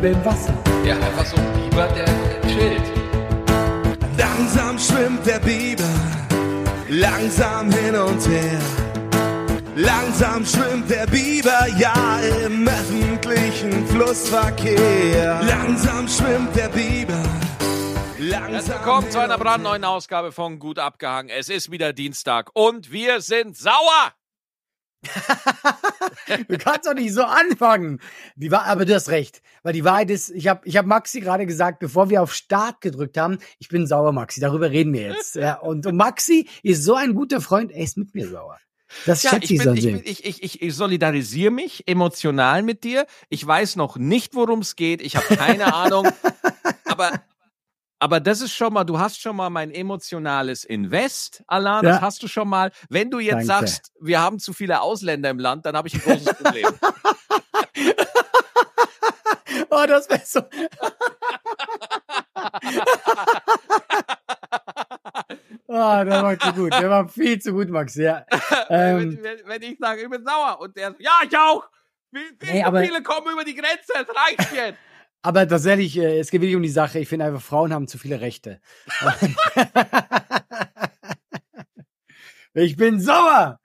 Schwimmt im Wasser. Ja, einfach so ein Biber, der, chillt. Langsam schwimmt der Biber, langsam hin und her. Langsam schwimmt der Biber, ja, im öffentlichen Flussverkehr. Langsam schwimmt der Biber. Langsam Herzlich willkommen zu einer brandneuen Ausgabe von Gut abgehangen. Es ist wieder Dienstag und wir sind sauer. Du kannst doch nicht so anfangen. Die war, aber du hast recht. Weil die Wahrheit ist, ich habe ich hab Maxi gerade gesagt, bevor wir auf Start gedrückt haben, ich bin sauer, Maxi. Darüber reden wir jetzt. Ja, und, und Maxi ist so ein guter Freund, er ist mit mir sauer. Das Ja, schätze ich, bin, ich, bin, ich, ich, ich, ich solidarisiere mich emotional mit dir. Ich weiß noch nicht, worum es geht. Ich habe keine Ahnung. Aber, aber das ist schon mal, du hast schon mal mein emotionales Invest, Alain. Das Ja. hast du schon mal. Wenn du jetzt Danke. sagst, wir haben zu viele Ausländer im Land, dann habe ich ein großes Problem. Oh, das wäre so. oh, der war zu gut. Der war viel zu gut, Max. Ja. Ähm, wenn, wenn, wenn ich sage, ich bin sauer und der ja, ich auch. Wie, wie Nee, aber- viele kommen über die Grenze? Es reicht jetzt. aber tatsächlich, äh, es geht wirklich um die Sache. Ich finde einfach, Frauen haben zu viele Rechte. ich bin sauer.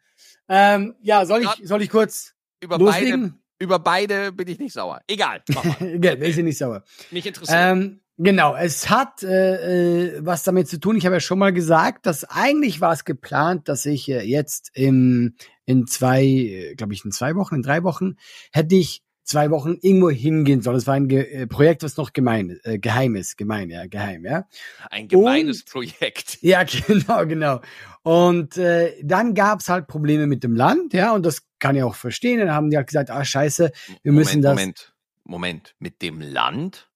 Ähm, ja, soll ich, soll ich kurz Über beide, loslegen? Über beide bin ich nicht sauer. Egal. Gell, wir sind nicht sauer. Mich interessiert. Ähm, genau, es hat äh, äh, was damit zu tun. Ich habe ja schon mal gesagt, dass eigentlich war es geplant, dass ich äh, jetzt im, in zwei, glaube ich, in zwei Wochen, in drei Wochen, hätte ich zwei Wochen irgendwo hingehen sollen. Das war ein Ge äh, Projekt, was noch gemein, äh, geheim ist, gemein, ja, geheim, ja. Ein gemeines und- Projekt. Ja, genau, genau. Und äh, dann gab's halt Probleme mit dem Land, ja, und das kann ich auch verstehen. Dann haben die halt gesagt, ah scheiße, wir müssen das. Moment, Moment. Mit dem Land?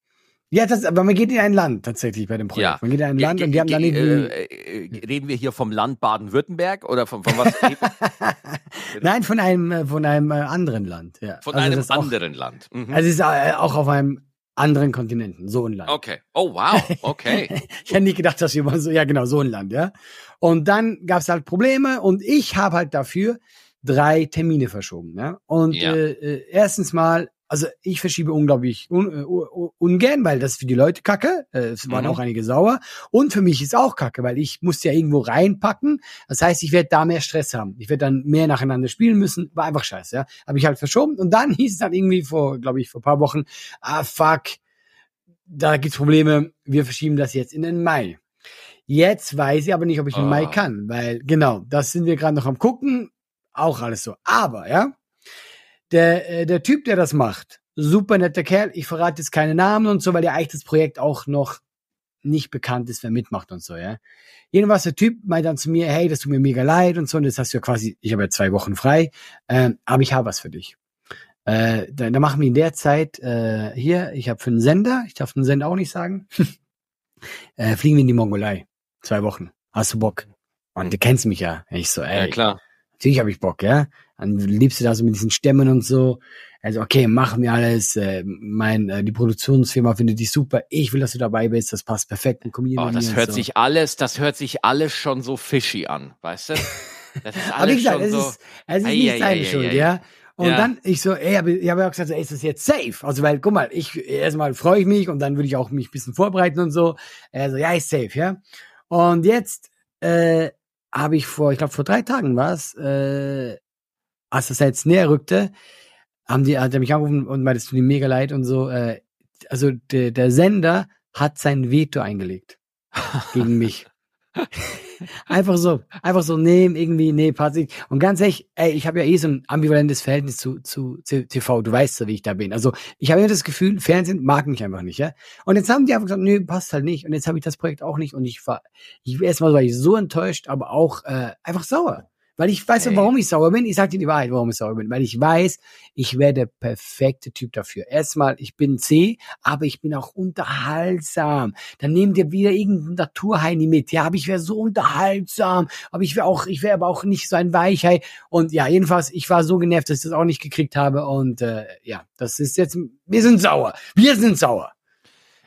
Ja, das, aber man geht in ein Land tatsächlich bei dem Projekt. Ja. Man geht in ein Land Ge- und die haben dann äh, äh, reden wir hier vom Land Baden-Württemberg oder von, von was? Nein, von einem, äh, von einem äh, anderen Land. Ja. Von Also einem ist auch, anderen Land. Mhm. Also es ist äh, auch auf einem anderen Kontinenten, so ein Land. okay. Oh, wow. Okay. Ich hätte nicht gedacht, dass wir mal so, ja genau, so ein Land, ja. Und dann gab es halt Probleme und ich habe halt dafür drei Termine verschoben, ja. Und Ja. Äh, erstens mal, also ich verschiebe unglaublich un, äh, u- ungern, weil das ist für die Leute kacke. Äh, es waren Mhm. auch einige sauer. Und für mich ist auch kacke, weil ich muss ja irgendwo reinpacken. Das heißt, ich werde da mehr Stress haben. Ich werde dann mehr nacheinander spielen müssen. War einfach scheiße, ja. Habe ich halt verschoben. Und dann hieß es dann irgendwie vor, glaube ich, vor paar Wochen, ah fuck, da gibt's Probleme. Wir verschieben das jetzt in den Mai. Jetzt weiß ich aber nicht, ob ich im Mai Ah. kann, weil genau, das sind wir gerade noch am gucken. Auch alles so. Aber, ja, der, äh, der Typ, der das macht, super netter Kerl. Ich verrate jetzt keine Namen und so, weil ja eigentlich das Projekt auch noch nicht bekannt ist, wer mitmacht und so, ja. Jedenfalls der Typ meint dann zu mir, hey, das tut mir mega leid und so, und das hast du ja quasi, ich habe ja zwei Wochen frei, ähm, aber ich habe was für dich. Äh, da, da machen wir in der Zeit äh, hier, ich habe für einen Sender, ich darf den Sender auch nicht sagen, äh, fliegen wir in die Mongolei. Zwei Wochen. Hast du Bock? Und du kennst mich ja. Ich so, ey, ja, klar. natürlich habe ich Bock, ja. Dann liebst du da so mit diesen Stämmen und so. Also, okay, machen wir alles. Äh, mein, äh, die Produktionsfirma findet dich super. Ich will, dass du dabei bist. Das passt perfekt. Ein Comedian Oh, das und hört so. sich alles, das hört sich alles schon so fishy an, weißt du? Das ist Aber wie alles gesagt, schon es so. ist, es ist Ei, nicht ei, seine ei, Schuld, ja. Und Ja. dann, ich so, ey, aber ich habe ja auch gesagt, ey, ist das jetzt safe? Also, weil, guck mal, ich, erstmal freue ich mich und dann würde ich auch mich ein bisschen vorbereiten und so. Also, ja, ist safe, ja. Und jetzt, äh, habe ich vor, ich glaube, vor drei Tagen war es, äh, als das jetzt näher rückte, haben die, hat er mich angerufen und meinte, es tut ihm mega leid und so, äh, also, der, der Sender hat sein Veto eingelegt. Gegen mich. Einfach so, einfach so, nee, irgendwie, nee, passt nicht. Und ganz ehrlich, ey, ich habe ja eh so ein ambivalentes Verhältnis zu, zu, zu TV, du weißt ja, wie ich da bin. Also ich habe ja das Gefühl, Fernsehen mag mich einfach nicht, ja. Und jetzt haben die einfach gesagt, nö, passt halt nicht. Und jetzt habe ich das Projekt auch nicht. Und ich war, ich erstmal war ich so enttäuscht, aber auch äh, einfach sauer. Weil ich weiß ja, Ey. warum ich sauer bin. Ich sage dir die Wahrheit, warum ich sauer bin. Weil ich weiß, ich wäre der perfekte Typ dafür. Erstmal, ich bin C, aber ich bin auch unterhaltsam. Dann nehmt ihr wieder irgendeinen Naturheini mit. Ja, aber ich wäre so unterhaltsam. Aber ich wäre auch, ich wäre aber auch nicht so ein Weichei. Und ja, jedenfalls, ich war so genervt, dass ich das auch nicht gekriegt habe. Und äh, ja, das ist jetzt, wir sind sauer. Wir sind sauer.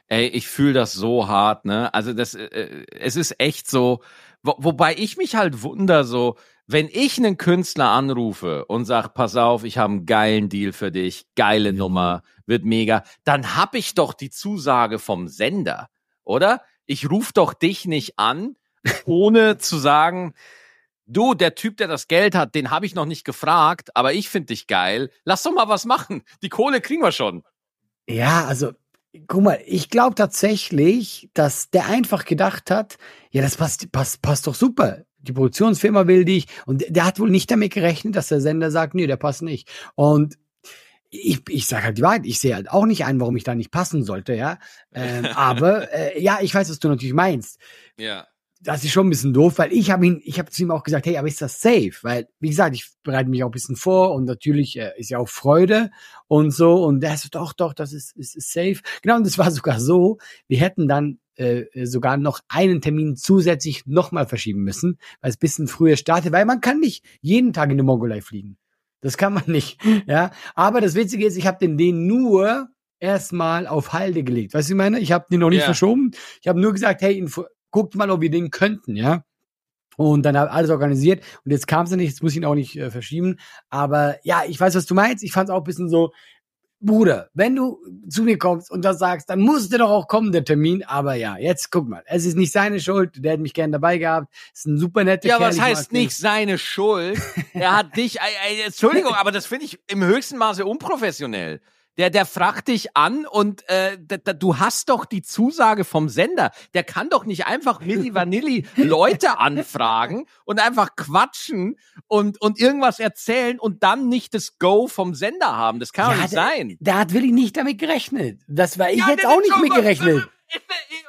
Ey, ich fühle das so hart, ne? Also das, äh, es ist echt so, wo, wobei ich mich halt wunder, so, wenn ich einen Künstler anrufe und sag, pass auf, ich habe einen geilen Deal für dich, geile Nummer, wird mega, dann hab ich doch die Zusage vom Sender, oder? Ich ruf doch dich nicht an, ohne zu sagen, du, der Typ, der das Geld hat, den habe ich noch nicht gefragt, aber ich finde dich geil. Lass doch mal was machen. Die Kohle kriegen wir schon. Ja, also guck mal, ich glaube tatsächlich, dass der einfach gedacht hat, ja, das passt, passt, passt doch super. Die Produktionsfirma will dich und der hat wohl nicht damit gerechnet, dass der Sender sagt, nee, der passt nicht. Und ich, ich sage halt die Wahrheit, ich sehe halt auch nicht ein, warum ich da nicht passen sollte, ja. Ähm, aber äh, ja, ich weiß, was du natürlich meinst. Ja das ist schon ein bisschen doof, weil ich habe ihn, ich habe zu ihm auch gesagt, hey, aber ist das safe? Weil, wie gesagt, ich bereite mich auch ein bisschen vor und natürlich äh, ist ja auch Freude und so. Und er so, doch, doch, das ist, ist, ist safe. Genau, und das war sogar so, wir hätten dann äh, sogar noch einen Termin zusätzlich nochmal verschieben müssen, weil es bisschen früher startet, weil man kann nicht jeden Tag in die Mongolei fliegen. Das kann man nicht. Ja, aber das Witzige ist, ich habe den den nur erstmal auf Halde gelegt. Weißt du, ich meine? Ich habe den noch nicht yeah. verschoben. Ich habe nur gesagt, hey, guckt mal, ob wir den könnten, ja. Und dann habe alles organisiert und jetzt kam es nicht, jetzt muss ich ihn auch nicht äh, verschieben. Aber ja, ich weiß, was du meinst. Ich fand es auch ein bisschen so, Bruder, wenn du zu mir kommst und das sagst, dann muss der doch auch kommen, der Termin. Aber ja, jetzt guck mal, es ist nicht seine Schuld. Der hat mich gern dabei gehabt. Ist ein super netter Ja, Kerl. was heißt nicht seine Schuld? er hat dich, äh, äh, Entschuldigung, aber das finde ich im höchsten Maße unprofessionell der, der fragt dich an und äh, da, da, du hast doch die Zusage vom Sender. Der kann doch nicht einfach Milli Vanilli Leute anfragen und einfach quatschen und, und irgendwas erzählen und dann nicht das Go vom Sender haben. Das kann ja, doch nicht der, sein. Da hat wirklich nicht damit gerechnet. Das war ich ja, jetzt auch nicht mit gerechnet.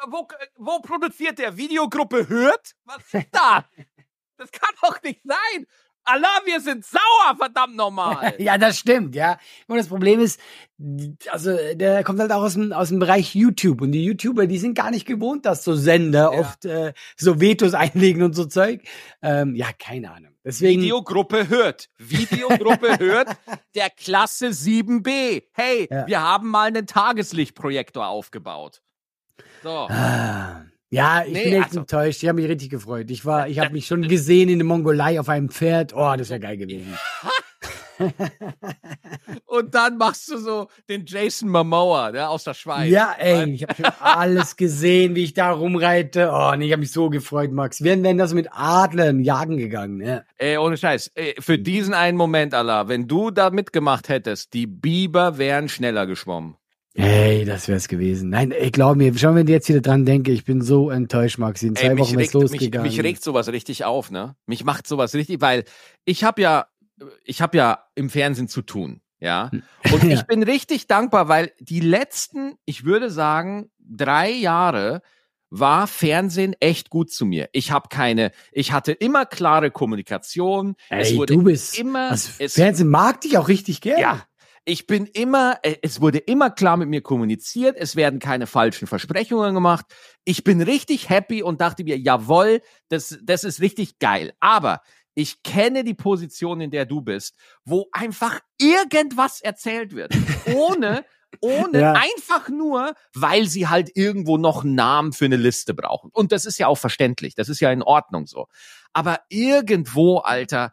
Wo, wo produziert der Videogruppe hört? Was ist das? Das kann doch nicht sein. Allah, wir sind sauer, verdammt nochmal. ja, das stimmt, ja. Und das Problem ist, also der kommt halt auch aus dem, aus dem Bereich YouTube und die YouTuber, die sind gar nicht gewohnt, dass so Sender ja. oft äh, so Vetos einlegen und so Zeug. Ähm, ja, keine Ahnung. Deswegen Videogruppe hört. Videogruppe hört der Klasse 7b. Hey, ja. wir haben mal einen Tageslichtprojektor aufgebaut. So. Ah. Ja, ich nee, bin echt also, enttäuscht. Ich habe mich richtig gefreut. Ich war, ich habe mich schon gesehen in der Mongolei auf einem Pferd. Oh, das wäre geil gewesen. Und dann machst du so den Jason Momoa, der aus der Schweiz. Ja, ey, ich habe schon alles gesehen, wie ich da rumreite. Oh, nee, ich habe mich so gefreut, Max. Wir wären das mit Adlern jagen gegangen, ne? Ey, ohne Scheiß. Ey, für diesen einen Moment, Allah, wenn du da mitgemacht hättest, die Biber wären schneller geschwommen. Hey, das wär's gewesen. Nein, ey, glaub mir, schau, wenn ich jetzt wieder dran denke, ich bin so enttäuscht, Maxi. In zwei ey, Wochen ist losgegangen. Mich, mich regt sowas richtig auf, ne? Mich macht sowas richtig, weil ich habe ja, ich habe ja im Fernsehen zu tun, ja. Und ja. ich bin richtig dankbar, weil die letzten, ich würde sagen, drei Jahre war Fernsehen echt gut zu mir. Ich habe keine, ich hatte immer klare Kommunikation. Ey, es wurde du bist immer. Also Fernsehen mag dich auch richtig gern. Ja, ich bin immer, äh, es wurde immer klar mit mir kommuniziert, es werden keine falschen Versprechungen gemacht. Ich bin richtig happy und dachte mir, jawohl, das, das ist richtig geil. Aber ich kenne die Position, in der du bist, wo einfach irgendwas erzählt wird, ohne ohne ja. einfach nur, weil sie halt irgendwo noch einen Namen für eine Liste brauchen. Und das ist ja auch verständlich, das ist ja in Ordnung so. Aber irgendwo, Alter,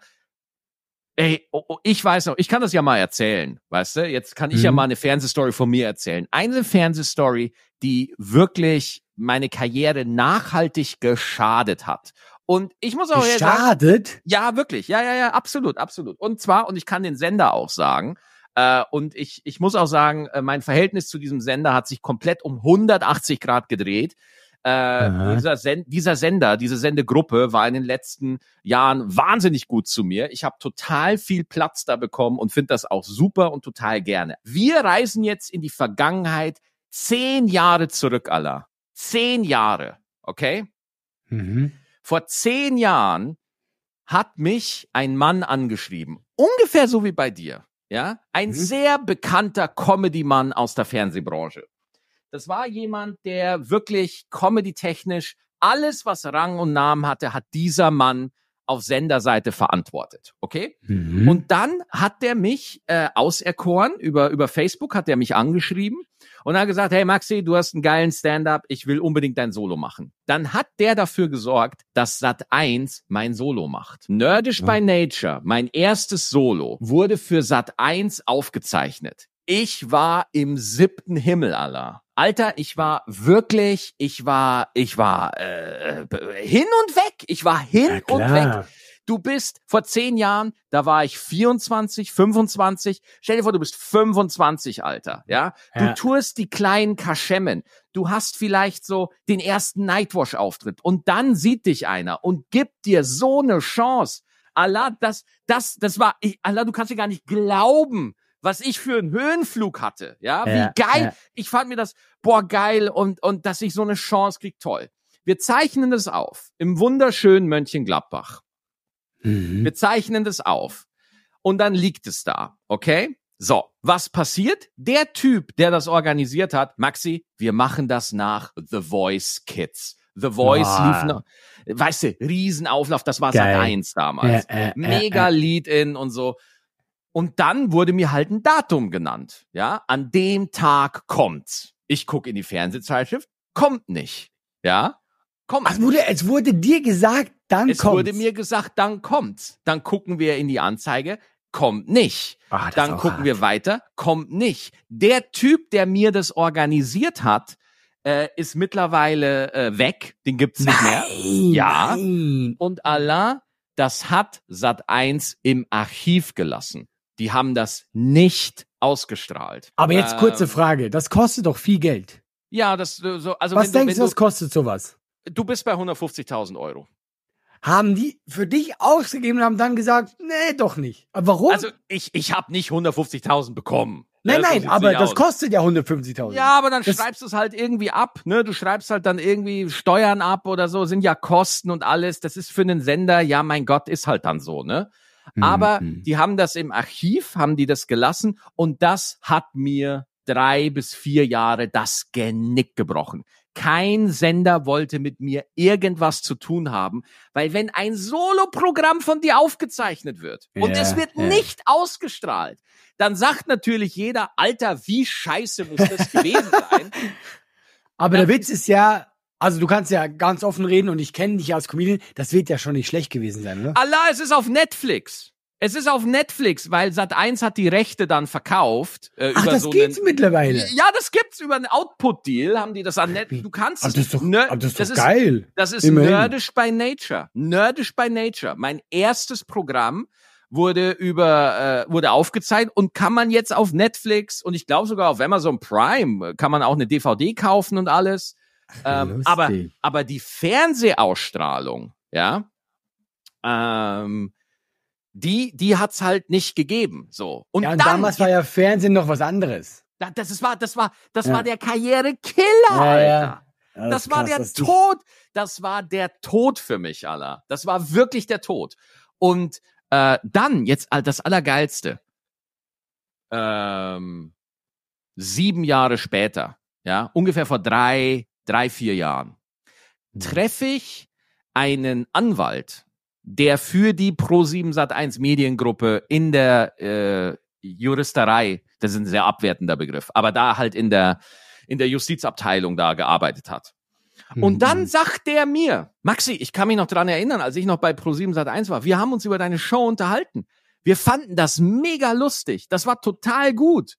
Ey, oh, oh, ich weiß noch, ich kann das ja mal erzählen, weißt du? Jetzt kann ich mhm. ja mal eine Fernsehstory von mir erzählen. Eine Fernsehstory, die wirklich meine Karriere nachhaltig geschadet hat. Und ich muss auch geschadet? sagen, ja, wirklich, ja, ja, ja, absolut, absolut. Und zwar, und ich kann den Sender auch sagen, äh, und ich, ich muss auch sagen, äh, mein Verhältnis zu diesem Sender hat sich komplett um 180 Grad gedreht. Äh, dieser, Sen dieser Sender, diese Sendegruppe war in den letzten Jahren wahnsinnig gut zu mir. Ich habe total viel Platz da bekommen und finde das auch super und total gerne. Wir reisen jetzt in die Vergangenheit zehn Jahre zurück, Allah. Zehn Jahre, okay? Mhm. Vor zehn Jahren hat mich ein Mann angeschrieben, ungefähr so wie bei dir, ja, ein mhm. sehr bekannter Comedy-Mann aus der Fernsehbranche. Das war jemand, der wirklich comedy-technisch alles, was Rang und Namen hatte, hat dieser Mann auf Senderseite verantwortet, okay? Mhm. Und dann hat der mich äh, auserkoren, über, über Facebook hat der mich angeschrieben und hat gesagt, hey Maxi, du hast einen geilen Stand-up, ich will unbedingt dein Solo machen. Dann hat der dafür gesorgt, dass Sat 1 mein Solo macht. Nerdish by Nature, mein erstes Solo, wurde für Sat 1 aufgezeichnet. Ich war im siebten Himmel aller. Alter, ich war wirklich, ich war, ich war äh, hin und weg. Ich war hin Ja, und weg. Du bist vor zehn Jahren, da war ich 24, 25. Stell dir vor, du bist 25, Alter. Ja, du Ja. tourst die kleinen Kaschemmen. Du hast vielleicht so den ersten Nightwash-Auftritt und dann sieht dich einer und gibt dir so eine Chance. Allah, das, das, das war, ich, Allah, du kannst dir gar nicht glauben, was ich für einen Höhenflug hatte. Ja, wie Ja, geil. ja. Ich fand mir das, boah, geil und, und dass ich so eine Chance krieg, toll. Wir zeichnen das auf im wunderschönen Mönchengladbach. Mhm. Wir zeichnen das auf. Und dann liegt es da. Okay? So, was passiert? Der Typ, der das organisiert hat, Maxi, wir machen das nach The Voice Kids. The Voice Ah. lief noch, weißt du, Riesenauflauf, das war Geil. Sat 1 damals. Äh, äh, Mega äh. Lead-In und so. Und dann wurde mir halt ein Datum genannt. Ja, an dem Tag kommt's. Ich gucke in die Fernsehzeitschrift, kommt nicht. Ja, kommt Ach, es wurde, es wurde dir gesagt, dann es kommt's. wurde mir gesagt, dann kommt's. Dann gucken wir in die Anzeige, kommt nicht. Ist Dann gucken hart. wir weiter, kommt nicht. Der Typ, der mir das organisiert hat, äh, ist mittlerweile äh, weg. Den gibt's nicht mehr. Nein, Ja. Nein. Und Allah, das hat Sat 1 im Archiv gelassen. Die haben das nicht ausgestrahlt. Aber jetzt kurze Ähm, Frage. Das kostet doch viel Geld. Ja, das äh, so. Also was wenn, du, denkst du, was du, kostet sowas? du bist bei 150.000 Euro. Haben die für dich ausgegeben und haben dann gesagt, nee, doch nicht. Aber warum? Also ich, ich habe nicht 150.000 bekommen. nein, Ja, so nein, aber das aus. kostet ja 150.000. Ja, aber dann Das- schreibst du es halt irgendwie ab, ne? Du schreibst halt dann irgendwie Steuern ab oder so, sind ja Kosten und alles. Das ist für einen Sender, ja, mein Gott, ist halt dann so, ne? Mhm, Aber mhm. die haben das im Archiv, haben die das gelassen und das hat mir drei bis vier Jahre das Genick gebrochen. Kein Sender wollte mit mir irgendwas zu tun haben, weil wenn ein Soloprogramm von dir aufgezeichnet wird und es wird ja. nicht ausgestrahlt, dann sagt natürlich jeder, Alter, wie scheiße muss das gewesen sein? Aber Ja. der Witz ist ja, also du kannst ja ganz offen reden und ich kenne dich ja als Comedian, das wird ja schon nicht schlecht gewesen sein, oder? Allah, es ist auf Netflix. Es ist auf Netflix, weil Sat1 hat die Rechte dann verkauft. Äh, Ach, über das so geht's einen, mittlerweile. Ja, das gibt's über einen Output-Deal, haben die das an Net. Du kannst Aber es. das ist doch, Ner- aber das ist das doch ist, geil. Das ist Immerhin. Nerdish by Nature. Nerdish by Nature. Mein erstes Programm wurde über äh, wurde aufgezeichnet und kann man jetzt auf Netflix und ich glaube sogar auf Amazon Prime äh, kann man auch eine DVD kaufen und alles. Ähm, aber aber die Fernsehausstrahlung, ja, ähm, die die hat's halt nicht gegeben. So und, ja, und dann damals war ja Fernsehen noch was anderes. da- das ist, war das war das Ja. war der Karrierekiller, Ja, Alter. ja. Das ist war krass, der Tod. Das war der Tod für mich, Allah. Das war wirklich der Tod. Und äh, dann, jetzt all- das Allergeilste. Ähm, sieben Jahre später, ja, ungefähr vor drei, drei, vier Jahren, Mhm. treffe ich einen Anwalt, der für die Pro7 Sat1 Mediengruppe in der äh, Juristerei, das ist ein sehr abwertender Begriff, aber da halt in der in der Justizabteilung da gearbeitet hat. Und dann Mhm. sagt der mir, Maxi, ich kann mich noch dran erinnern, als ich noch bei Pro7 Sat1 war, wir haben uns über deine Show unterhalten. Wir fanden das mega lustig. Das war total gut.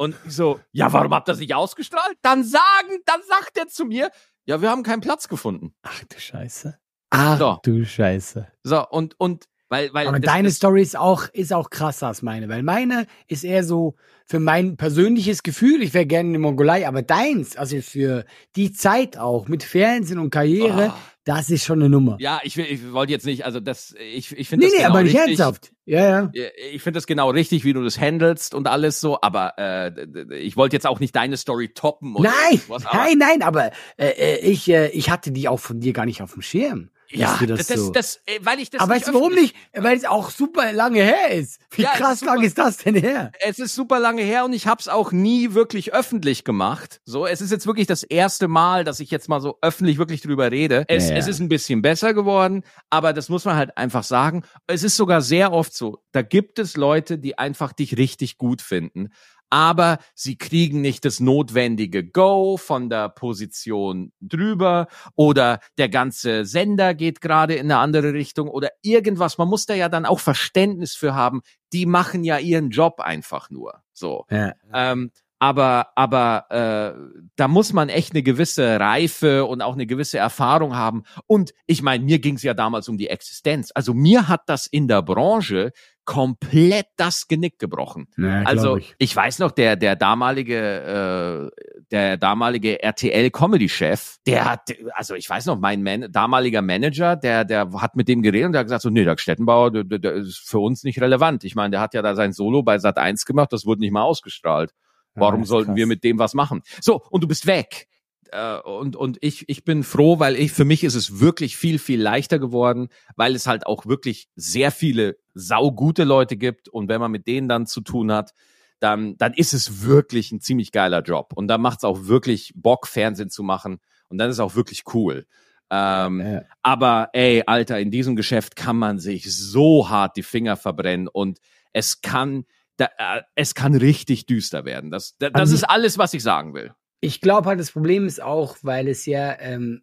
Und ich so, ja, warum habt ihr das nicht ausgestrahlt? Dann sagen, dann sagt er zu mir, ja, wir haben keinen Platz gefunden. Ach du Scheiße. Ach So. du Scheiße. So, und, und, weil, weil, Aber das- deine das- Story ist auch, ist auch krasser als meine, weil meine ist eher so für mein persönliches Gefühl, ich wäre gerne in der Mongolei, aber deins, also für die Zeit auch mit Fernsehen und Karriere, Ah. Das ist schon eine Nummer. ja, ich, will- ich wollte jetzt nicht, also das, ich, ich finde nee, das nee, genau aber nicht richtig. ernsthaft. Ja, ja. Ich finde das genau richtig, wie du das handelst und alles so, aber äh, ich wollte jetzt auch nicht deine Story toppen. Oder Nein, was, nein, nein, aber äh, äh, ich, äh, ich hatte die auch von dir gar nicht auf dem Schirm. Ja, du das, so. das, äh, weil ich das Aber nicht weißt du warum nicht? Weil es auch super lange her ist. Wie Ja, krass ist super- lang ist das denn her? Es ist super lange her und ich habe es auch nie wirklich öffentlich gemacht. So, es ist jetzt wirklich das erste Mal, dass ich jetzt mal so öffentlich wirklich drüber rede. Es, Ja, ja. es ist ein bisschen besser geworden, aber das muss man halt einfach sagen. Es ist sogar sehr oft so, da gibt es Leute, die einfach dich richtig gut finden. Aber sie kriegen nicht das notwendige Go von der Position drüber oder der ganze Sender geht gerade in eine andere Richtung oder irgendwas. Man muss da ja dann auch Verständnis für haben. Die machen ja ihren Job einfach nur. So. Ja. Ähm, aber aber äh, da muss man echt eine gewisse Reife und auch eine gewisse Erfahrung haben. Und ich meine, mir ging es ja damals um die Existenz. Also mir hat das in der Branche komplett das Genick gebrochen. Ja, Also ich. ich. weiß noch, der der damalige äh, der damalige RTL Comedy Chef, der hat also ich weiß noch, mein Man damaliger Manager, der der hat mit dem geredet und der hat gesagt so nee, der Stettenbauer, der, der, ist für uns nicht relevant. Ich meine, der hat ja da sein Solo bei Sat 1 gemacht, das wurde nicht mal ausgestrahlt. Warum Ja, sollten krass. wir mit dem was machen? So, und du bist weg. Äh, Und, und ich, ich bin froh, weil ich, für mich ist es wirklich viel, viel leichter geworden, weil es halt auch wirklich sehr viele saugute Leute gibt. Und wenn man mit denen dann zu tun hat, dann, dann ist es wirklich ein ziemlich geiler Job. Und dann macht es auch wirklich Bock, Fernsehen zu machen. Und dann ist es auch wirklich cool. Ähm, Ja. aber ey, Alter, in diesem Geschäft kann man sich so hart die Finger verbrennen und es kann, da, äh, es kann richtig düster werden. Das, da, das Also- ist alles, was ich sagen will. Ich glaube halt, das Problem ist auch, weil es ja, ähm,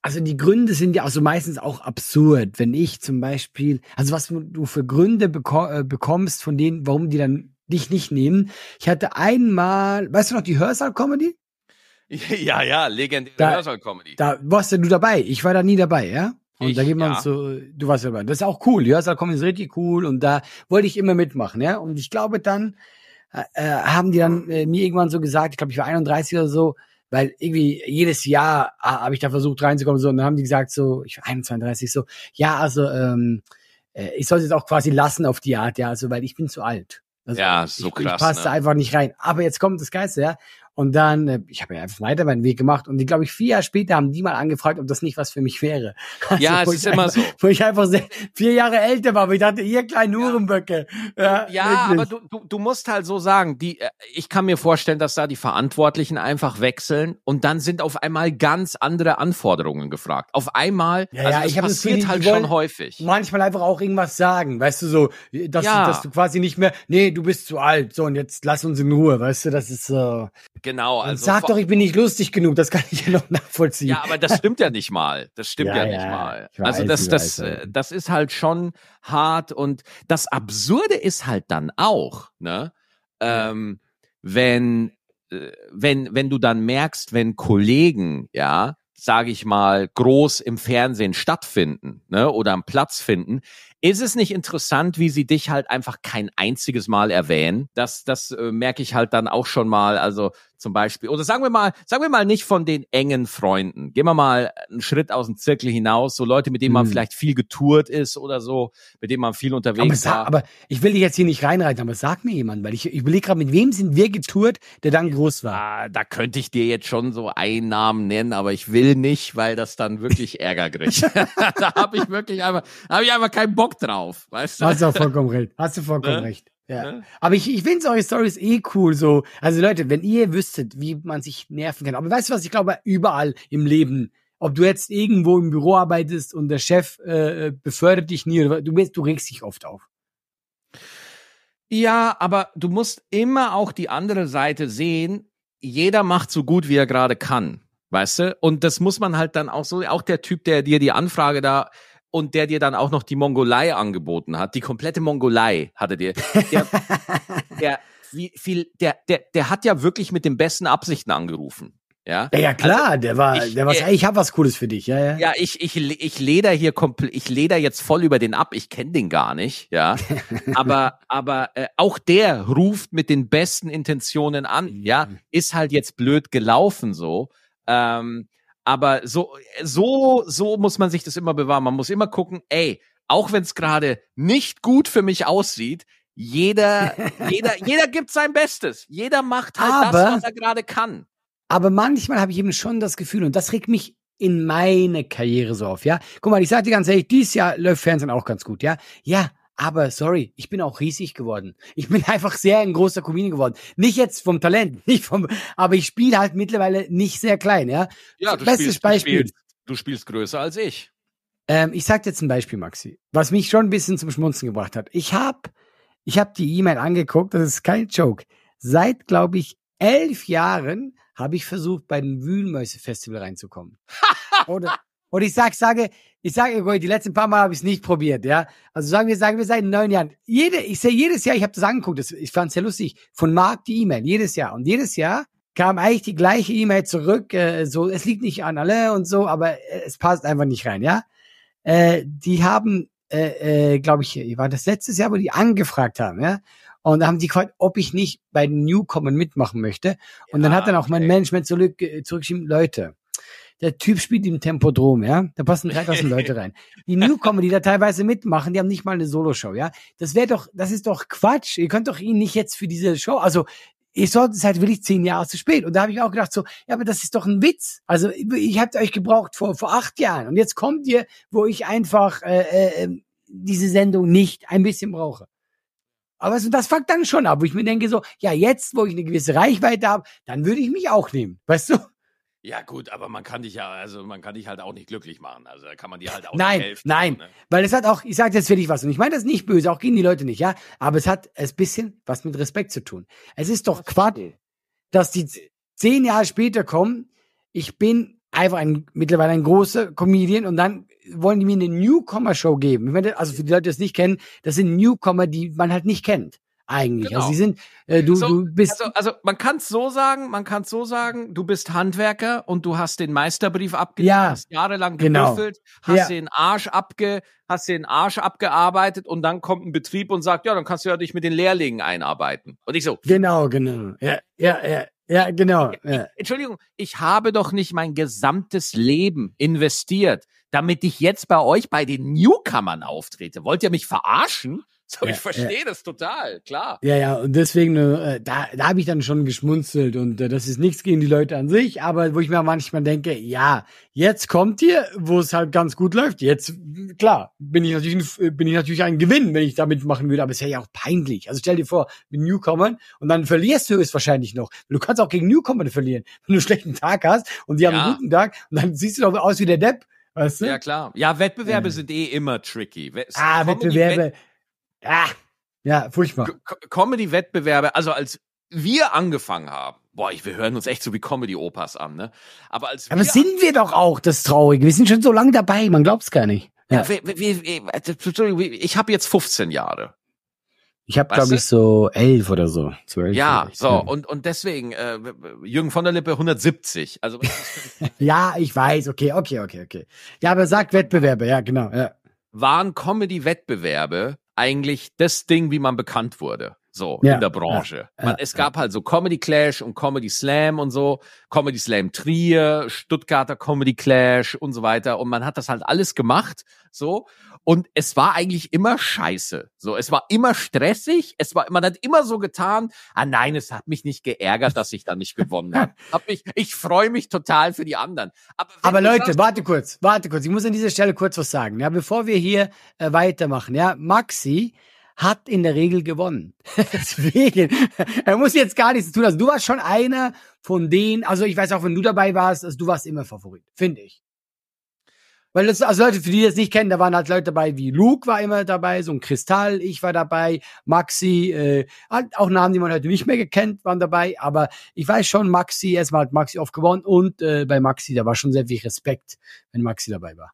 also die Gründe sind ja also meistens auch absurd. Wenn ich zum Beispiel, also was du für Gründe beko äh, bekommst, von denen, warum die dann dich nicht nehmen. Ich hatte einmal, weißt du noch, die Hörsaal-Comedy? Ja, ja, legendäre Da- Hörsaal-Comedy. Da warst ja du dabei. Ich war da nie dabei, ja? Und Ich, da geht man ja. so, du warst dabei. Das ist auch cool. Die Hörsaal-Comedy ist richtig cool und da wollte ich immer mitmachen, ja? Und ich glaube dann, äh, äh, haben die dann äh, mir irgendwann so gesagt, ich glaube, ich war 31 oder so, weil irgendwie jedes Jahr äh, habe ich da versucht reinzukommen so und dann haben die gesagt so, ich war 31 so, ja, also ähm, äh, ich soll es jetzt auch quasi lassen auf die Art, ja, also weil ich bin zu alt. Also, Ja, so ich, krass, Ich passe ne? einfach nicht rein. Aber jetzt kommt das Geiste, ja. Und dann, äh, ich habe ja einfach weiter meinen Weg gemacht und die, glaube ich, vier Jahre später haben die mal angefragt, ob das nicht was für mich wäre. Also, Ja, es wo ist immer einfach, so. Wo ich einfach sehr, vier Jahre älter war, aber ich dachte, ihr kleinen Hurenböcke. Ja, Ja, aber du, du, du musst halt so sagen, die, äh, ich kann mir vorstellen, dass da die Verantwortlichen einfach wechseln und dann sind auf einmal ganz andere Anforderungen gefragt. Auf einmal, Ja, also ja, das ich das passiert Gefühl, halt schon häufig. manchmal einfach auch irgendwas sagen, weißt du, so, dass, Ja. du, dass du quasi nicht mehr, nee, du bist zu alt, so, und jetzt lass uns in Ruhe, weißt du, das ist so. Genau, Und also sag vor- doch, ich bin nicht lustig genug, das kann ich ja noch nachvollziehen. Ja, aber das stimmt ja nicht mal. Das stimmt ja, Ja, nicht ja, mal. weiß, also das, das, weiß, äh, das ist halt schon hart und das Absurde ist halt dann auch, ne, ähm, wenn, äh, wenn, wenn du dann merkst, wenn Kollegen, ja, sage ich mal, groß im Fernsehen stattfinden, ne, oder am Platz finden, ist es nicht interessant, wie sie dich halt einfach kein einziges Mal erwähnen? Das, das äh, merke ich halt dann auch schon mal. Also zum Beispiel, oder sagen wir mal, sagen wir mal nicht von den engen Freunden. Gehen wir mal einen Schritt aus dem Zirkel hinaus, so Leute, mit denen man Hm. vielleicht viel getourt ist oder so, mit denen man viel aber, unterwegs war. aber ich will dich jetzt hier nicht reinreiten, aber sag mir jemand, weil ich, ich überlege gerade, mit wem sind wir getourt, der dann groß war? Ah, da könnte ich dir jetzt schon so einen Namen nennen, aber ich will nicht, weil das dann wirklich Ärger kriegt. da habe ich wirklich einfach, habe ich einfach keinen Bock drauf, weißt du? Hast du auch vollkommen recht. Hast du vollkommen Ne? recht. Ja. Ne? Aber ich, ich finde eure Stories eh cool so. Also Leute, wenn ihr wüsstet, wie man sich nerven kann. Aber weißt du was, ich glaube, überall im Leben, ob du jetzt irgendwo im Büro arbeitest und der Chef äh, befördert dich nie, oder du, du regst dich oft auf. Ja, aber du musst immer auch die andere Seite sehen. Jeder macht so gut, wie er gerade kann. Weißt du? Und das muss man halt dann auch so, auch der Typ, der dir die Anfrage da und der dir dann auch noch die Mongolei angeboten hat, die komplette Mongolei hatte dir. Der, der, wie viel, der, der, der hat ja wirklich mit den besten Absichten angerufen. Ja. Ja, ja klar, der war, ich- der war, äh, ich hab was Cooles für dich, ja, ja. Ja, ich, ich, ich leder hier komplett, ich leder jetzt voll über den ab. Ich kenne den gar nicht, ja. Aber, aber äh, auch der ruft mit den besten Intentionen an, ja. Ist halt jetzt blöd gelaufen so. Ähm, aber so, so, so muss man sich das immer bewahren. Man muss immer gucken, ey, auch wenn es gerade nicht gut für mich aussieht, jeder, jeder, jeder gibt sein Bestes. Jeder macht halt Aber- das, was er gerade kann. Aber manchmal habe ich eben schon das Gefühl, und das regt mich in meine Karriere so auf, ja. Guck mal, ich sag dir ganz ehrlich, dieses Jahr läuft Fernsehen auch ganz gut, ja. Ja, aber sorry, ich bin auch riesig geworden. Ich bin einfach sehr ein großer Comedian geworden. Nicht jetzt vom Talent, nicht vom, aber ich spiele halt mittlerweile nicht sehr klein, ja. Ja, du Bestes spielst, Beispiel. Du spielst, du spielst größer als ich. Ähm, ich sag dir jetzt ein Beispiel, Maxi, was mich schon ein bisschen zum Schmunzen gebracht hat. Ich hab, ich hab die E-Mail angeguckt, das ist kein Joke. Seit, glaube ich, elf Jahren habe ich versucht, bei dem Wühlmäuse-Festival reinzukommen. Oder, und ich sag, sage, ich sage, die letzten paar Mal habe ich es nicht probiert, ja. Also sagen wir, sagen wir seit neun Jahren. Jede, ich sehe jedes Jahr, ich habe das angeguckt, das, ich fand es sehr lustig, von Marc die E-Mail, jedes Jahr. Und jedes Jahr kam eigentlich die gleiche E-Mail zurück, äh, so, es liegt nicht an alle und so, aber äh, es passt einfach nicht rein, ja. Äh, die haben, äh, äh, glaube ich, war das letztes Jahr, wo die angefragt haben, ja. Und da haben die gefragt, ob ich nicht bei den Newcomern mitmachen möchte. Und dann Ja, hat dann auch mein okay. Management zurück, äh, zurückgeschrieben, Leute, der Typ spielt im Tempodrom, ja. Da passen 3000 Leute rein. Die Newcomer, die da teilweise mitmachen, die haben nicht mal eine Soloshow, ja. Das wäre doch, das ist doch Quatsch. Ihr könnt doch ihn nicht jetzt für diese Show, also, ihr sollt es halt wirklich zehn Jahre zu spät. Und da habe ich auch gedacht so, ja, aber das ist doch ein Witz. Also, ich habt euch gebraucht vor, vor acht Jahren. Und jetzt kommt ihr, wo ich einfach, äh, äh, diese Sendung nicht ein bisschen brauche. Aber so, das fuckt dann schon ab, wo ich mir denke so, ja, jetzt, wo ich eine gewisse Reichweite habe, dann würde ich mich auch nehmen. Weißt du? Ja, gut, aber man kann dich ja, also man kann dich halt auch nicht glücklich machen. Also da kann man dir halt auch Nein, nicht helfen. nein. Ne? Weil es hat auch, ich sage jetzt wirklich was, und ich meine das nicht böse, auch gegen die Leute nicht, ja, aber es hat ein bisschen was mit Respekt zu tun. Es ist doch Quatsch, dass die zehn Jahre später kommen, ich bin einfach ein, mittlerweile ein großer Comedian und dann wollen die mir eine Newcomer-Show geben. Ich meine, also für die Leute, die das nicht kennen, das sind Newcomer, die man halt nicht kennt. Eigentlich. Genau. Also sie sind, äh, du, So, du bist, Also, also man kann es so sagen, man kann es so sagen, du bist Handwerker und du hast den Meisterbrief abgelegt, Ja, hast jahrelang genau. gebüffelt, hast Ja. den Arsch abge, hast den Arsch abgearbeitet und dann kommt ein Betrieb und sagt, ja, dann kannst du ja dich mit den Lehrlingen einarbeiten. Und ich so, genau, genau. Ja, ja, ja, ja, genau. Ja. Entschuldigung, ich habe doch nicht mein gesamtes Leben investiert, damit ich jetzt bei euch bei den Newcomern auftrete. Wollt ihr mich verarschen? So, Ja, ich verstehe das total, klar. Ja, ja, und deswegen, äh, da, da habe ich dann schon geschmunzelt und äh, das ist nichts gegen die Leute an sich, aber wo ich mir manchmal denke, ja, jetzt kommt ihr, wo es halt ganz gut läuft. Jetzt, klar, bin ich natürlich, ein- bin ich natürlich ein Gewinn, wenn ich da mitmachen würde, aber es wäre ja auch peinlich. Also stell dir vor, mit Newcomern und dann verlierst du es wahrscheinlich noch. Du kannst auch gegen Newcomer verlieren, wenn du einen schlechten Tag hast und die haben Ja. einen guten Tag und dann siehst du doch aus wie der Depp, weißt du? Ja, klar. Ja, Wettbewerbe Ja. sind eh immer tricky. We- ah, Comedy- Wettbewerbe. Ah, ja, furchtbar. Co- Comedy-Wettbewerbe, also als wir angefangen haben, boah, ich, wir hören uns echt so wie Comedy-Opas an, ne? Aber als Aber sind wir doch auch das Traurige. Wir sind schon so lange dabei, man glaubt's gar nicht. Ja. Ja, ich habe jetzt 15 Jahre. Ich habe, glaube ich, so elf oder so. Zwölf. Ja, so, und, und deswegen, äh, Jürgen von der Lippe 170. Also, Ja, ich weiß. Okay, okay, okay, okay. Ja, aber sag Wettbewerbe. Ja, genau. Ja. waren Comedy-Wettbewerbe eigentlich das Ding, wie man bekannt wurde. So, Ja, in der Branche. ja, man, ja, es gab halt so Comedy Clash und Comedy Slam und so. Comedy Slam Trier, Stuttgarter Comedy Clash und so weiter. Und man hat das halt alles gemacht. So. Und es war eigentlich immer scheiße. So, es war immer stressig. Es war, man hat immer so getan, ah nein, es hat mich nicht geärgert, dass ich da nicht gewonnen habe. Hab mich, ich freue mich total für die anderen. Aber, Aber Leute, sagst- warte kurz, warte kurz. Ich muss an dieser Stelle kurz was sagen. Ja, bevor wir hier äh, weitermachen. Ja, Maxi hat in der Regel gewonnen. Deswegen, er muss jetzt gar nichts tun. Also du warst schon einer von denen, also ich weiß auch, wenn du dabei warst, also du warst immer Favorit, finde ich. Weil das, also Leute, für die das nicht kennen, da waren halt Leute dabei wie Luke war immer dabei, so ein Kristall, ich war dabei, Maxi, äh, halt auch Namen, die man heute nicht mehr gekannt, waren dabei, aber ich weiß schon, Maxi, erstmal hat Maxi oft gewonnen und äh, bei Maxi, da war schon sehr viel Respekt, wenn Maxi dabei war.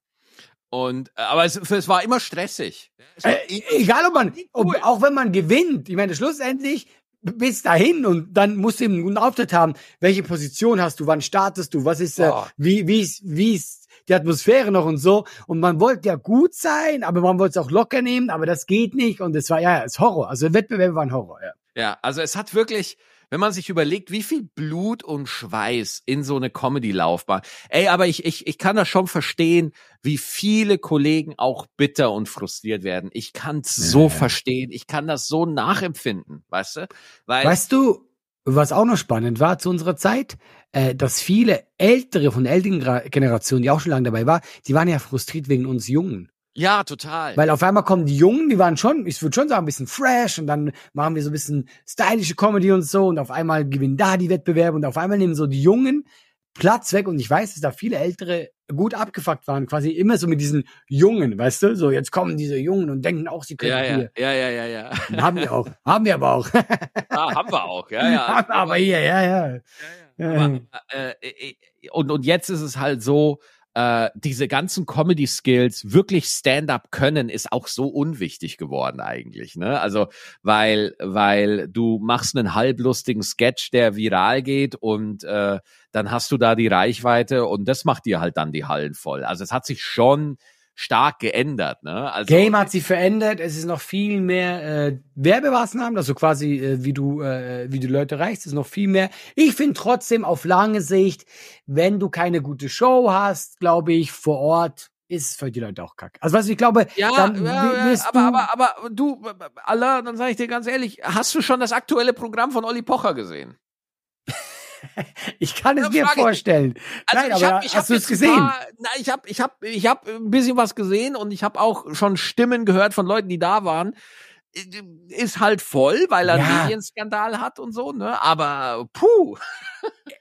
Und, äh, aber es, es war immer stressig. Es war Äh, egal ob man, ob, auch wenn man gewinnt, ich meine, schlussendlich bis dahin und dann musst du eben einen guten Auftritt haben. Welche Position hast du? Wann startest du? Was ist, äh, wie, wie ist, wie ist die Atmosphäre noch und so? Und man wollte ja gut sein, aber man wollte es auch locker nehmen, aber das geht nicht und es war, ja, es ist Horror. Also Wettbewerbe waren Horror, ja. Ja, also es hat wirklich, wenn man sich überlegt, wie viel Blut und Schweiß in so eine Comedy-Laufbahn. Ey, aber ich, ich, ich kann das schon verstehen, wie viele Kollegen auch bitter und frustriert werden. Ich kann es so Ja. verstehen. Ich kann das so nachempfinden, weißt du? Weil, Weißt du, was auch noch spannend war zu unserer Zeit, äh, dass viele Ältere von der älteren Generation, die auch schon lange dabei war, die waren ja frustriert wegen uns Jungen. Ja, total. Weil auf einmal kommen die Jungen, die waren schon, ich würde schon sagen, ein bisschen fresh und dann machen wir so ein bisschen stylische Comedy und so und auf einmal gewinnen da die Wettbewerbe und auf einmal nehmen so die Jungen Platz weg und ich weiß, dass da viele Ältere gut abgefuckt waren, quasi immer so mit diesen Jungen, weißt du, so jetzt kommen diese Jungen und denken auch, sie können ja, ja, hier. ja, ja, ja, ja. Haben wir auch, haben wir aber auch. Ah, haben wir auch, ja, ja. haben aber hier, ja, ja. Aber, äh, äh, und, und jetzt ist es halt so, äh, diese ganzen Comedy-Skills wirklich Stand-up können, ist auch so unwichtig geworden eigentlich. Ne? Also, weil, weil du machst einen halblustigen Sketch, der viral geht und äh, dann hast du da die Reichweite und das macht dir halt dann die Hallen voll. Also es hat sich schon stark geändert. Ne? Also, Game hat sich verändert, es ist noch viel mehr äh, Werbemaßnahmen, also quasi äh, wie du äh, wie du Leute erreichst, ist noch viel mehr. Ich finde trotzdem auf lange Sicht, wenn du keine gute Show hast, glaube ich, vor Ort ist es für die Leute auch kack. Also was ich glaube, Ja, dann ja, ja aber, du, aber, aber du, Allah, dann sage ich dir ganz ehrlich, hast du schon das aktuelle Programm von Olli Pocher gesehen? ich kann es mir frag ich- vorstellen. Also Nein, ich hab, ich hast du es gesehen? Paar, na, ich habe ich hab, ich hab ein bisschen was gesehen und ich habe auch schon Stimmen gehört von Leuten, die da waren. Ist halt voll, weil er einen Ja. Medienskandal hat und so, ne? Aber puh.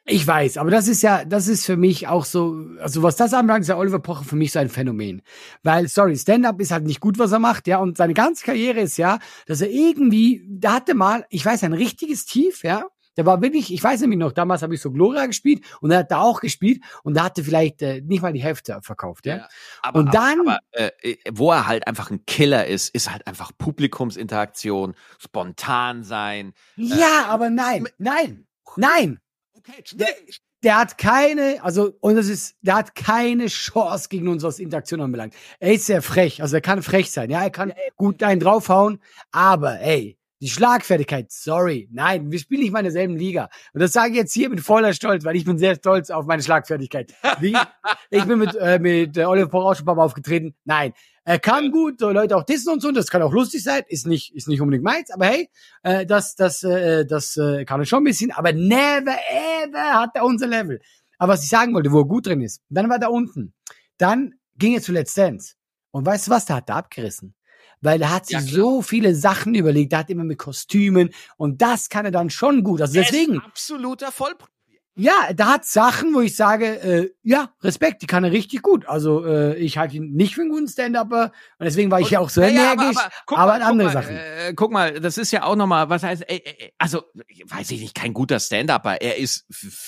Ich weiß, aber das ist ja, das ist für mich auch so, also was das anbelangt, ist ja Oliver Pocher für mich so ein Phänomen. Weil, sorry, Stand-up ist halt nicht gut, was er macht, ja, und seine ganze Karriere ist ja, dass er irgendwie, da hatte mal, ich weiß, ein richtiges Tief, ja, der war wirklich, ich weiß nämlich noch, damals habe ich so Gloria gespielt und er hat da auch gespielt und da hatte vielleicht äh, nicht mal die Hälfte verkauft, ja. Ja. Aber, Und dann- aber, aber äh, wo er halt einfach ein Killer ist, ist halt einfach Publikumsinteraktion, spontan sein. Ja, aber nein, nein, nein. Okay, Der, der hat keine, also, und das ist, der hat keine Chance gegen uns, was Interaktion anbelangt. Er ist sehr frech, also er kann frech sein, ja, er kann gut einen draufhauen, aber, ey, die Schlagfertigkeit, sorry, nein, wir spielen nicht mal in derselben Liga. Und das sage ich jetzt hier mit voller Stolz, weil ich bin sehr stolz auf meine Schlagfertigkeit. Wie, ich bin mit, äh, mit äh, Oliver Pocher auch schon ein paar Mal aufgetreten. Nein, er kann gut so Leute auch dissen und so, das kann auch lustig sein, ist nicht, ist nicht unbedingt meins, aber hey, äh, das, das, äh, das äh, kann er schon ein bisschen, aber never ever hat er unser Level. Aber was ich sagen wollte, wo er gut drin ist, dann war er unten. Dann ging er zu Let's Dance. Und weißt du was, da hat er abgerissen. Weil er hat sich Ja, so viele Sachen überlegt, er hat immer mit Kostümen und das kann er dann schon gut. Also Er ist deswegen, absoluter Vollprofi. Ja, da hat Sachen, wo ich sage, äh, ja, Respekt, die kann er richtig gut. Also äh, ich halte ihn nicht für einen guten Stand-Upper und deswegen war ich ja auch so Ja, energisch, aber, guck mal, andere mal, Sachen. Äh, guck mal, das ist ja auch nochmal, was heißt, ey, ey, also, weiß ich nicht, kein guter Stand-Upper. Er ist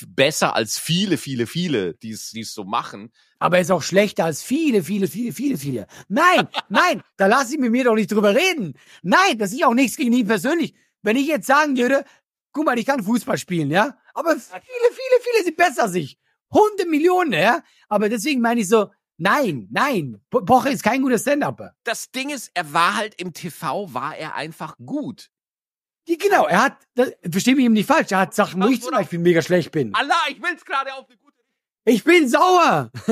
besser als viele, viele, viele, die es so machen. Aber er ist auch schlechter als viele, viele, viele, viele, viele. Nein, nein, da lass ich mit mir doch nicht drüber reden. Nein, das ist auch nichts gegen ihn persönlich. Wenn ich jetzt sagen würde, guck mal, ich kann Fußball spielen, ja, aber viele, viele, viele sind besser als ich. Hunde Millionen, ja. Aber deswegen meine ich so, nein, nein, Pocher ist kein guter Stand-Upper. Das Ding ist, er war halt im TV, war er einfach gut. Die, genau, er hat, das, versteh mich eben nicht falsch, er hat Sachen, wo ich zum Beispiel mega schlecht bin. Allah, ich will's gerade auf eine gute Ich bin sauer.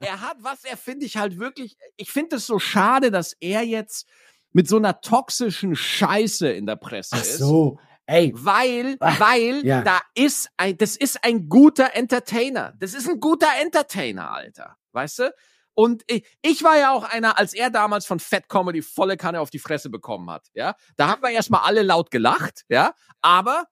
er hat was, er finde ich halt wirklich, ich finde es so schade, dass er jetzt mit so einer toxischen Scheiße in der Presse Ach ist. so, ey, Weil, Ah, weil ja. da ist ein, das ist ein guter Entertainer. Das ist ein guter Entertainer, Alter. Weißt du? Und ich, ich war ja auch einer, als er damals von Fat Comedy volle Kanne auf die Fresse bekommen hat, ja. Da haben wir erstmal alle laut gelacht, ja. Aber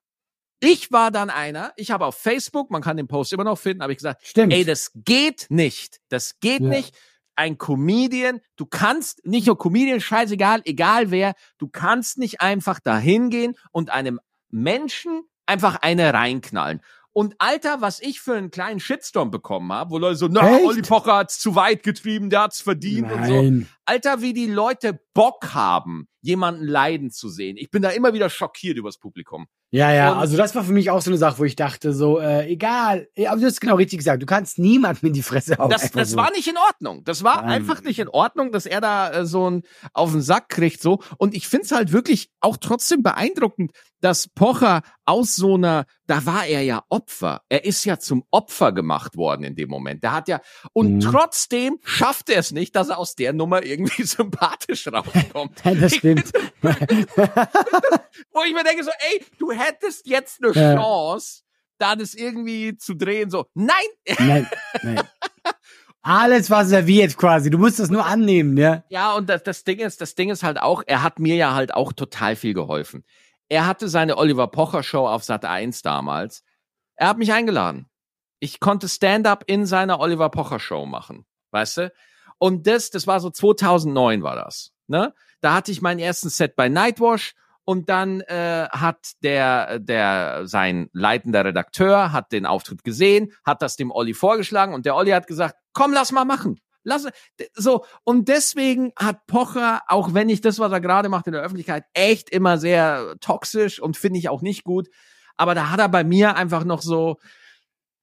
ich war dann einer, ich habe auf Facebook, man kann den Post immer noch finden, habe ich gesagt, stimmt. Ey, das geht nicht. Das geht Ja. nicht. Ein Comedian, du kannst, nicht nur Comedian, scheißegal, egal wer, du kannst nicht einfach dahin gehen und einem Menschen einfach eine reinknallen. Und Alter, was ich für einen kleinen Shitstorm bekommen habe, wo Leute so, na, Echt? Olli Pocher hat's zu weit getrieben, der hat's verdient und so. Nein. Alter, wie die Leute Bock haben, jemanden leiden zu sehen. Ich bin da immer wieder schockiert übers Publikum. Ja, ja, Und- also das war für mich auch so eine Sache, wo ich dachte, so, äh, egal, Ja, aber du hast genau richtig gesagt, du kannst niemandem in die Fresse hauen. Das, das so. war nicht in Ordnung. Das war Nein. einfach nicht in Ordnung, dass er da äh, so ein auf den Sack kriegt so. Und ich find's halt wirklich auch trotzdem beeindruckend, dass Pocher aus so einer, da war er ja Opfer. Er ist ja zum Opfer gemacht worden in dem Moment. Der hat ja und Mhm. trotzdem schafft er es nicht, dass er aus der Nummer irgendwie sympathisch rauskommt. Das stimmt. Wo ich mir denke so, ey, du hättest jetzt eine Ja. Chance, da das irgendwie zu drehen, so, nein, Nein, nein. Alles war serviert quasi. Du musst das nur annehmen, ja. Ja, und das, das Ding ist, das Ding ist halt auch, er hat mir ja halt auch total viel geholfen. Er hatte seine Oliver Pocher Show auf Sat 1 damals. Er hat mich eingeladen. Ich konnte Stand-up in seiner Oliver Pocher Show machen, weißt du? Und das, das war so 2009 war das, ne? Da hatte ich meinen ersten Set bei Nightwash und dann äh, hat der der sein leitender Redakteur hat den Auftritt gesehen, hat das dem Olli vorgeschlagen und der Olli hat gesagt, komm, lass mal machen. Lass so und deswegen hat Pocher, auch wenn ich das, was er gerade macht in der Öffentlichkeit, echt immer sehr toxisch und finde ich auch nicht gut, aber da hat er bei mir einfach noch so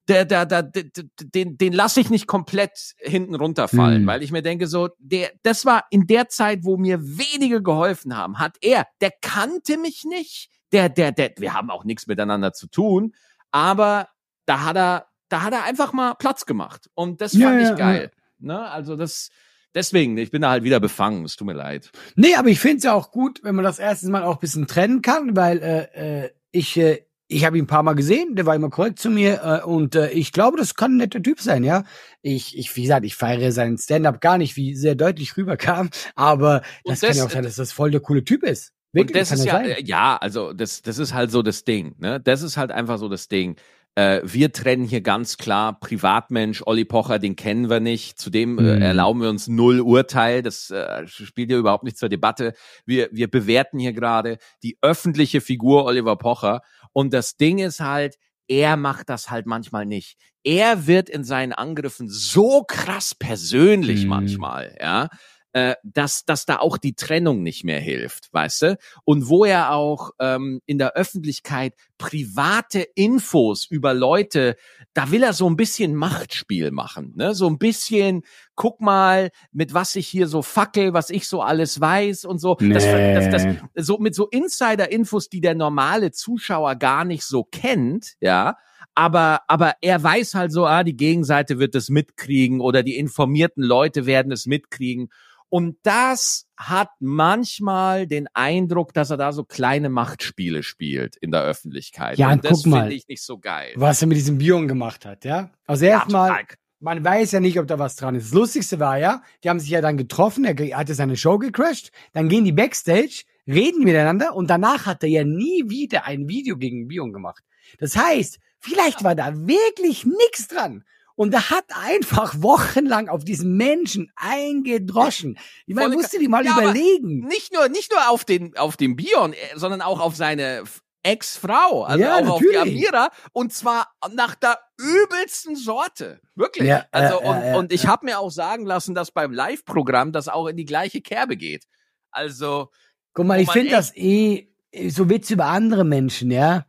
der, der, der, der, den, den lasse ich nicht komplett hinten runterfallen, Hm. weil ich mir denke so, der, das war in der Zeit, wo mir wenige geholfen haben, hat er, der kannte mich nicht, der, der, der, wir haben auch nichts miteinander zu tun, aber da hat er, da hat er einfach mal Platz gemacht und das Ja, fand ja, ich geil. Ne? Also das, deswegen, ich bin da halt wieder befangen, es tut mir leid. Nee, aber ich finde es ja auch gut, wenn man das erste Mal auch ein bisschen trennen kann, weil äh, äh, ich, äh, ich habe ihn ein paar Mal gesehen, der war immer korrekt zu mir äh, und äh, ich glaube, das kann ein netter Typ sein, ja. Ich, ich wie gesagt, ich feiere seinen Stand-up gar nicht, wie sehr deutlich rüberkam, aber Und das, kann das- ja auch sein, dass das voll der coole Typ ist. Und das kann ist ja, sein. äh, ja, also das, das ist halt so das Ding, ne? Das ist halt einfach so das Ding. Äh, wir trennen hier ganz klar Privatmensch, Olli Pocher, den kennen wir nicht. Zudem äh, Mhm. erlauben wir uns null Urteil. Das äh, spielt ja überhaupt nicht zur Debatte. Wir, wir bewerten hier gerade die öffentliche Figur Oliver Pocher. Und das Ding ist halt, er macht das halt manchmal nicht. Er wird in seinen Angriffen so krass persönlich Mhm. manchmal, ja, äh, dass, dass da auch die Trennung nicht mehr hilft, weißt du? Und wo er auch ähm, in der Öffentlichkeit private Infos über Leute, da will er so ein bisschen Machtspiel machen, ne? So ein bisschen, guck mal, mit was ich hier so fackel, was ich so alles weiß und so. Das, das, das, Nee. so mit so Insider-Infos, die der normale Zuschauer gar nicht so kennt, ja. Aber, aber er weiß halt so, ah, die Gegenseite wird es mitkriegen oder die informierten Leute werden es mitkriegen. Und das hat manchmal den Eindruck, dass er da so kleine Machtspiele spielt in der Öffentlichkeit. Ja, und das finde ich nicht so geil. was er mit diesem Bion gemacht hat, ja. Also erstmal, total. man weiß ja nicht, ob da was dran ist. Das Lustigste war ja, die haben sich ja dann getroffen, er hatte seine Show gecrashed, dann gehen die Backstage, reden miteinander und danach hat er ja nie wieder ein Video gegen Bion gemacht. Das heißt, vielleicht war da wirklich nichts dran. Und er hat einfach wochenlang auf diesen Menschen eingedroschen. Ich meine, Volle musst du dir mal Ja, überlegen. Nicht nur, nicht nur auf den, auf den Bion, äh, sondern auch auf seine Ex-Frau, also Ja, auch auf die natürlich. Amira und zwar nach der übelsten Sorte. Wirklich. Ja, also, ja, und, und ich habe mir auch sagen lassen, dass beim Live-Programm das auch in die gleiche Kerbe geht. Also, Guck mal, wo ich finde das eh eh so Witze über andere Menschen, ja.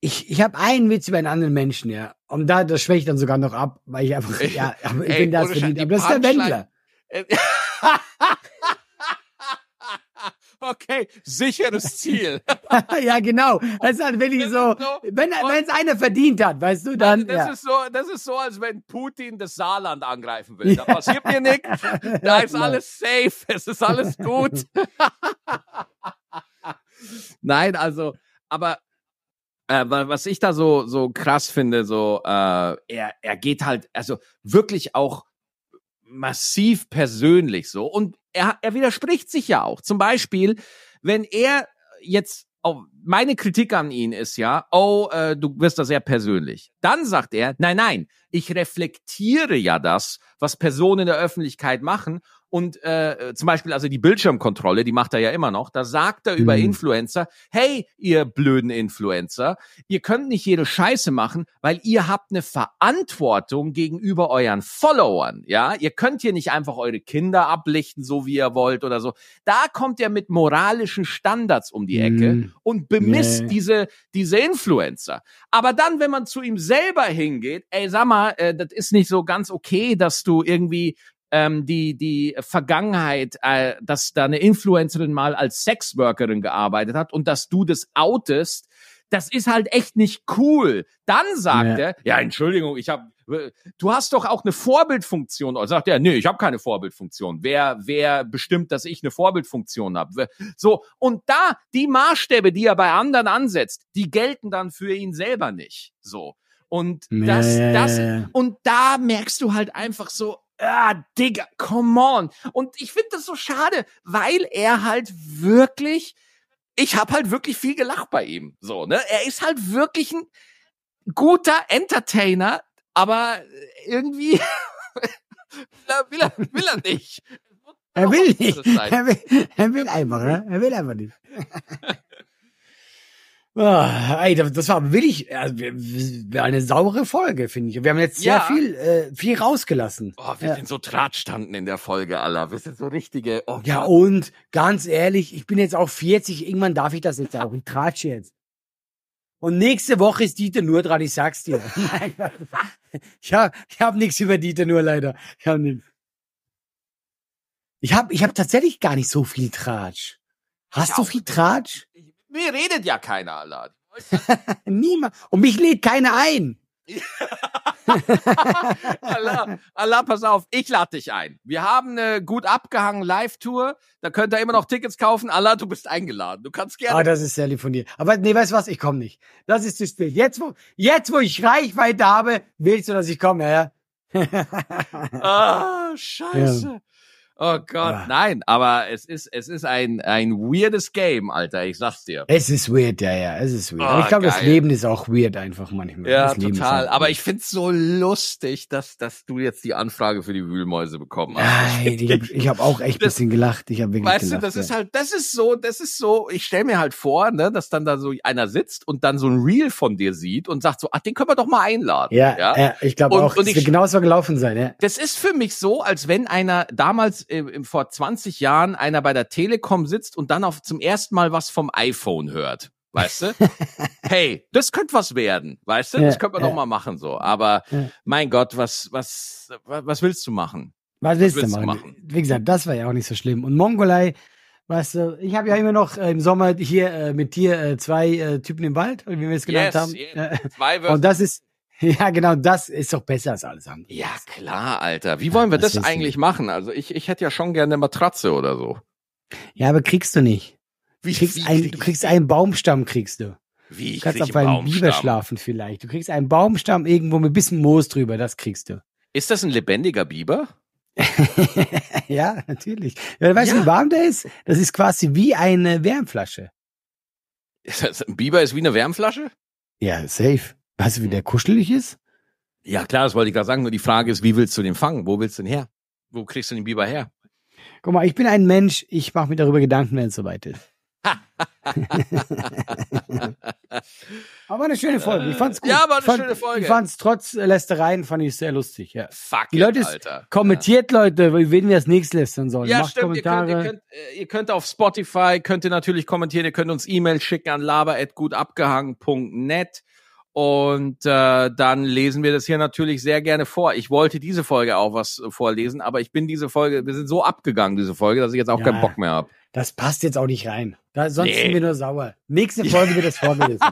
Ich, ich habe einen Witz über einen anderen Menschen, ja. Und da, das schwäche ich dann sogar noch ab, weil ich einfach, ja, aber ich Ey, bin das verdient. die Aber das ist der Wendler. okay, sicheres Ziel. ja, genau. Das ist halt wirklich so, wenn es einer verdient hat, weißt du, dann, das, ja. ist so, das ist so, als wenn Putin das Saarland angreifen will. Da passiert mir nichts. Da ist alles safe. Es ist alles gut. Nein, also, aber äh, wa- was ich da so so krass finde, so äh, er er geht halt also wirklich auch massiv persönlich so und er er widerspricht sich ja auch. Zum Beispiel, wenn er jetzt oh, meine Kritik an ihn ist ja, oh, äh, du wirst da sehr persönlich. Dann sagt er, nein, nein, ich reflektiere ja das, was Personen in der Öffentlichkeit machen. Und äh, zum Beispiel also die Bildschirmkontrolle, die macht er ja immer noch. Da sagt er über Mhm. Influencer, hey, ihr blöden Influencer, ihr könnt nicht jede Scheiße machen, weil ihr habt eine Verantwortung gegenüber euren Followern. Ja, ihr könnt hier nicht einfach eure Kinder ablichten, so wie ihr wollt oder so. Da kommt er mit moralischen Standards um die Ecke Mhm. und bemisst Nee. diese, diese Influencer. Aber dann, wenn man zu ihm selber hingeht, ey, sag mal, äh, das ist nicht so ganz okay, dass du irgendwie ähm, die, die Vergangenheit, äh, dass da eine Influencerin mal als Sexworkerin gearbeitet hat und dass du das outest, das ist halt echt nicht cool. Dann sagt Ja. er, ja, Entschuldigung, ich habe, du hast doch auch eine Vorbildfunktion. Oder sagt er, nee, ich habe keine Vorbildfunktion. Wer, wer bestimmt, dass ich eine Vorbildfunktion habe? So, und da, die Maßstäbe, die er bei anderen ansetzt, die gelten dann für ihn selber nicht. So. Und das, ja, das, und da merkst du halt einfach so, ah, Digga, come on. Und ich finde das so schade, weil er halt wirklich, ich habe halt wirklich viel gelacht bei ihm. So, ne? Er ist halt wirklich ein guter Entertainer, aber irgendwie will er, will er nicht. Er will nicht. Er will, er will einfach, ne? Er will einfach nicht. Ah, ey, das war wirklich wir- wir- eine saure Folge, finde ich. Wir haben jetzt sehr Ja. viel, äh, viel rausgelassen. Oh, wir Ja. sind so Drahtstanden in der Folge, aller. Wir sind so richtige. Oh Ja, Gott. und ganz ehrlich, ich bin jetzt auch 40, irgendwann darf ich das jetzt auch. Ich tratsche jetzt. Und nächste Woche ist Dieter nur dran, ich sag's dir. Ich hab, ich hab nichts über Dieter nur leider. Ich hab nichts. Ich hab, ich hab tatsächlich gar nicht so viel Tratsch. Hast Ich du viel Tratsch? Mir redet ja keiner, Allah. Niemand. Und mich lädt keiner ein. Allah, Allah, pass auf, ich lade dich ein. Wir haben eine gut abgehangen Live-Tour. Da könnt ihr immer noch Tickets kaufen. Allah, du bist eingeladen. Du kannst gerne. Ah, das ist sehr lieb von dir. Aber nee, weißt du was? Ich komme nicht. Das ist zu spät. Jetzt, wo, jetzt, wo ich Reichweite habe, willst du, dass ich komme, ja? Ah, scheiße. Oh Gott, Ah. nein, aber es ist, es ist ein, ein weirdes Game, Alter, ich sag's dir. Es ist weird, ja, ja, es ist weird. Ah, ich glaube, das. Leben ist auch weird einfach manchmal. Ja, das total. halt Aber ich find's so lustig, dass, dass du jetzt die Anfrage für die Wühlmäuse bekommen hast. Nein, ich habe ich hab auch echt ein Das- bisschen gelacht. Ich habe wirklich Weißt gelacht. du, das ja. ist halt, das ist so, das ist so, ich stell mir halt vor, ne, dass dann da so einer sitzt und dann so ein Reel von dir sieht und sagt so, ach, den können wir doch mal einladen. Ja, ja? ich glaube auch, und es ich- wird genauso gelaufen sein, ja. Das ist für mich so, als wenn einer damals äh, im- vor 20 Jahren einer bei der Telekom sitzt und dann auf zum ersten Mal was vom iPhone hört. Weißt du? hey, das könnte was werden, weißt du? Ja, Das könnte man ja. doch mal machen so. Aber Ja. mein Gott, was, was, was was willst du machen? Was willst, willst du du machen? machen? Wie gesagt, das war ja auch nicht so schlimm. Und Mongolei, weißt du, ich habe ja immer noch äh, im Sommer hier äh, mit dir äh, zwei äh, Typen im Wald, wie wir es genannt Yes, haben. yes. Äh, Zwei Und das ist, ja genau, das ist doch besser als alles andere. Ja, klar, Alter. Wie wollen wir das das, eigentlich machen? Also ich, ich hätte ja schon gerne eine Matratze oder so. Ja, aber kriegst du nicht. Wie, Du kriegst, wie ein, krieg du kriegst einen Baumstamm, kriegst du. Wie Du ich kannst krieg auf einen Baumstamm? Biber schlafen vielleicht. Du kriegst einen Baumstamm irgendwo mit bisschen Moos drüber, das kriegst du. Ist das ein lebendiger Biber? ja, natürlich. Ja, weißt du, Ja. wie warm der ist? Das ist quasi wie eine Wärmflasche. Ist das, ein Biber ist wie eine Wärmflasche? Ja, safe. Weißt du, wie der kuschelig ist? Ja, klar, das wollte ich gerade sagen. Nur die Frage ist, wie willst du den fangen? Wo willst du den her? Wo kriegst du den Biber her? Guck mal, ich bin ein Mensch, ich mache mir darüber Gedanken, wenn es soweit ist. Aber eine schöne Folge. Ich fand's gut. Ja, war eine fand, schöne Folge. Ich fand's trotz Lästereien, fand ich sehr lustig, ja. Fuck Die it, Leute, Alter. kommentiert, Leute, wen wir als nächstes lästern sollen. Ja, Macht stimmt. Ihr könnt, Kommentare. ihr, könnt, äh, ihr könnt auf Spotify, könnt ihr natürlich kommentieren, ihr könnt uns E-Mail schicken an laber.gutabgehangen.net und äh, dann lesen wir das hier natürlich sehr gerne vor. Ich wollte diese Folge auch was vorlesen, aber ich bin diese Folge, wir sind so abgegangen, diese Folge, dass ich jetzt auch Ja. keinen Bock mehr habe. Das passt jetzt auch nicht rein. Da, sonst Nee. sind wir nur sauer. Nächste Folge wird das vorgelesen.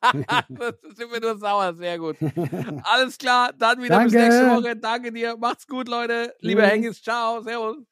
das sind wir nur sauer, sehr gut. Alles klar, dann wieder bis Danke. nächste Woche. Danke dir, macht's gut, Leute. Liebe Tschüss. Hengis, ciao, servus.